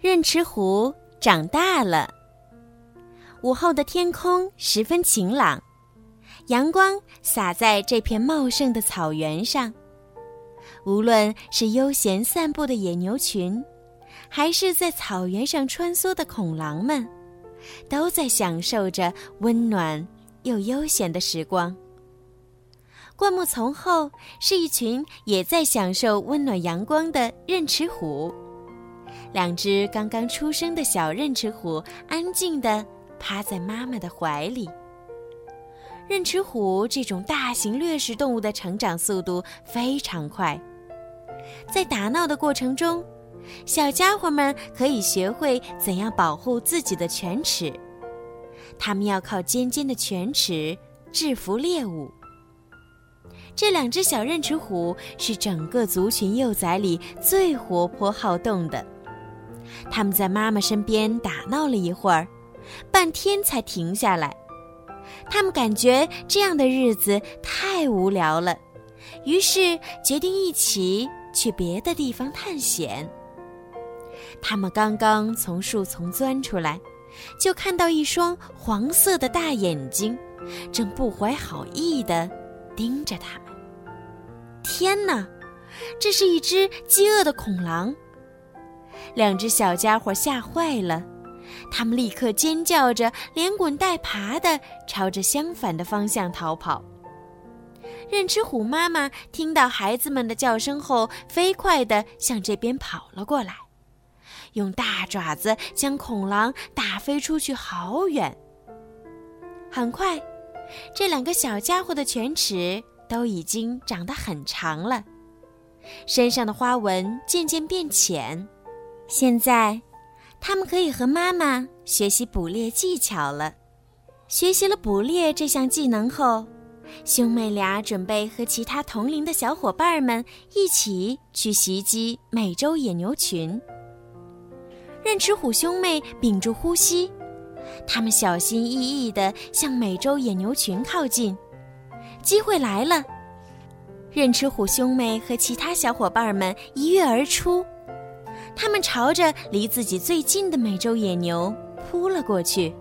任池湖长大了。午后的天空十分晴朗，阳光洒在这片茂盛的草原上。无论是悠闲散步的野牛群，还是在草原上穿梭的恐狼们，都在享受着温暖又悠闲的时光。灌木丛后是一群也在享受温暖阳光的任池虎。两只刚刚出生的小任池虎安静地趴在妈妈的怀里。任池虎这种大型掠食动物的成长速度非常快，在打闹的过程中，小家伙们可以学会怎样保护自己的犬齿。它们要靠尖尖的犬齿制服猎物。这两只小任齿虎是整个族群幼崽里最活泼好动的。他们在妈妈身边打闹了一会儿，半天才停下来。他们感觉这样的日子太无聊了，于是决定一起去别的地方探险。他们刚刚从树丛钻出来，就看到一双黄色的大眼睛，正不怀好意地盯着他们。天哪，这是一只饥饿的恐狼！两只小家伙吓坏了，他们立刻尖叫着，连滚带爬地朝着相反的方向逃跑。任吃虎妈妈听到孩子们的叫声后，飞快地向这边跑了过来，用大爪子将恐狼打飞出去好远。很快，这两个小家伙的犬齿。都已经长得很长了，身上的花纹渐渐变浅。现在，他们可以和妈妈学习捕猎技巧了。学习了捕猎这项技能后，兄妹俩准备和其他同龄的小伙伴们一起去袭击美洲野牛群。任齿虎兄妹屏住呼吸，他们小心翼翼地向美洲野牛群靠近。机会来了！任齿虎兄妹和其他小伙伴们一跃而出，他们朝着离自己最近的美洲野牛扑了过去。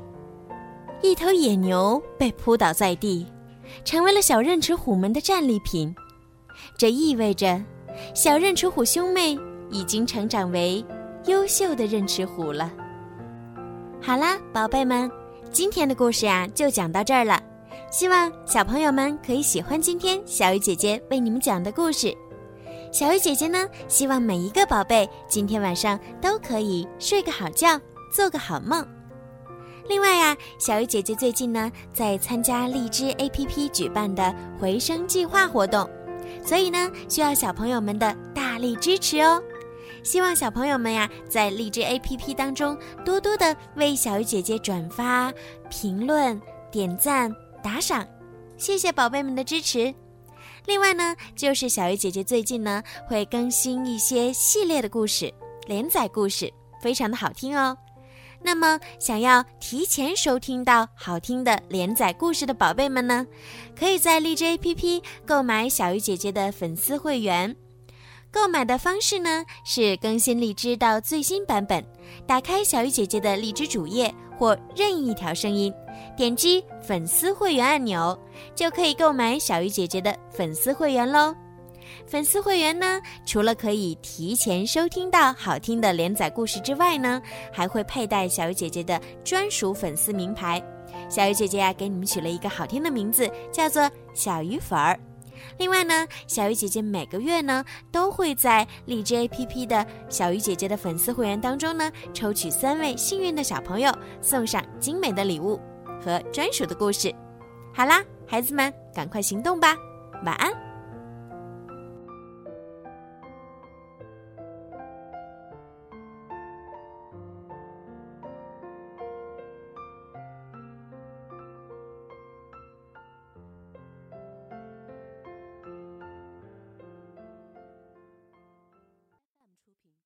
一头野牛被扑倒在地，成为了小任齿虎们的战利品。这意味着，小任齿虎兄妹已经成长为优秀的任齿虎了。好啦，宝贝们，今天的故事呀，就讲到这儿了。希望小朋友们可以喜欢今天小鱼姐姐为你们讲的故事。小鱼姐姐呢，希望每一个宝贝今天晚上都可以睡个好觉，做个好梦。另外呀，小鱼姐姐最近呢在参加荔枝 APP 举办的回声计划活动，所以呢需要小朋友们的大力支持哦。希望小朋友们呀在荔枝 APP 当中多多的为小鱼姐姐转发、评论、点赞。打赏，谢谢宝贝们的支持。另外呢，就是小鱼姐姐最近呢会更新一些系列的故事、连载故事，非常的好听哦。那么，想要提前收听到好听的连载故事的宝贝们呢，可以在荔枝 APP 购买小鱼姐姐的粉丝会员。购买的方式呢是更新荔枝到最新版本，打开小鱼姐姐的荔枝主页或任意一条声音。点击粉丝会员按钮，就可以购买小鱼姐姐的粉丝会员喽。粉丝会员呢，除了可以提前收听到好听的连载故事之外呢，还会佩戴小鱼姐姐的专属粉丝名牌。小鱼姐姐呀，给你们取了一个好听的名字，叫做小鱼粉儿。另外呢，小鱼姐姐每个月呢，都会在荔枝 APP 的小鱼姐姐的粉丝会员当中呢，抽取三位幸运的小朋友，送上精美的礼物。和专属的故事，好啦，孩子们，赶快行动吧，晚安。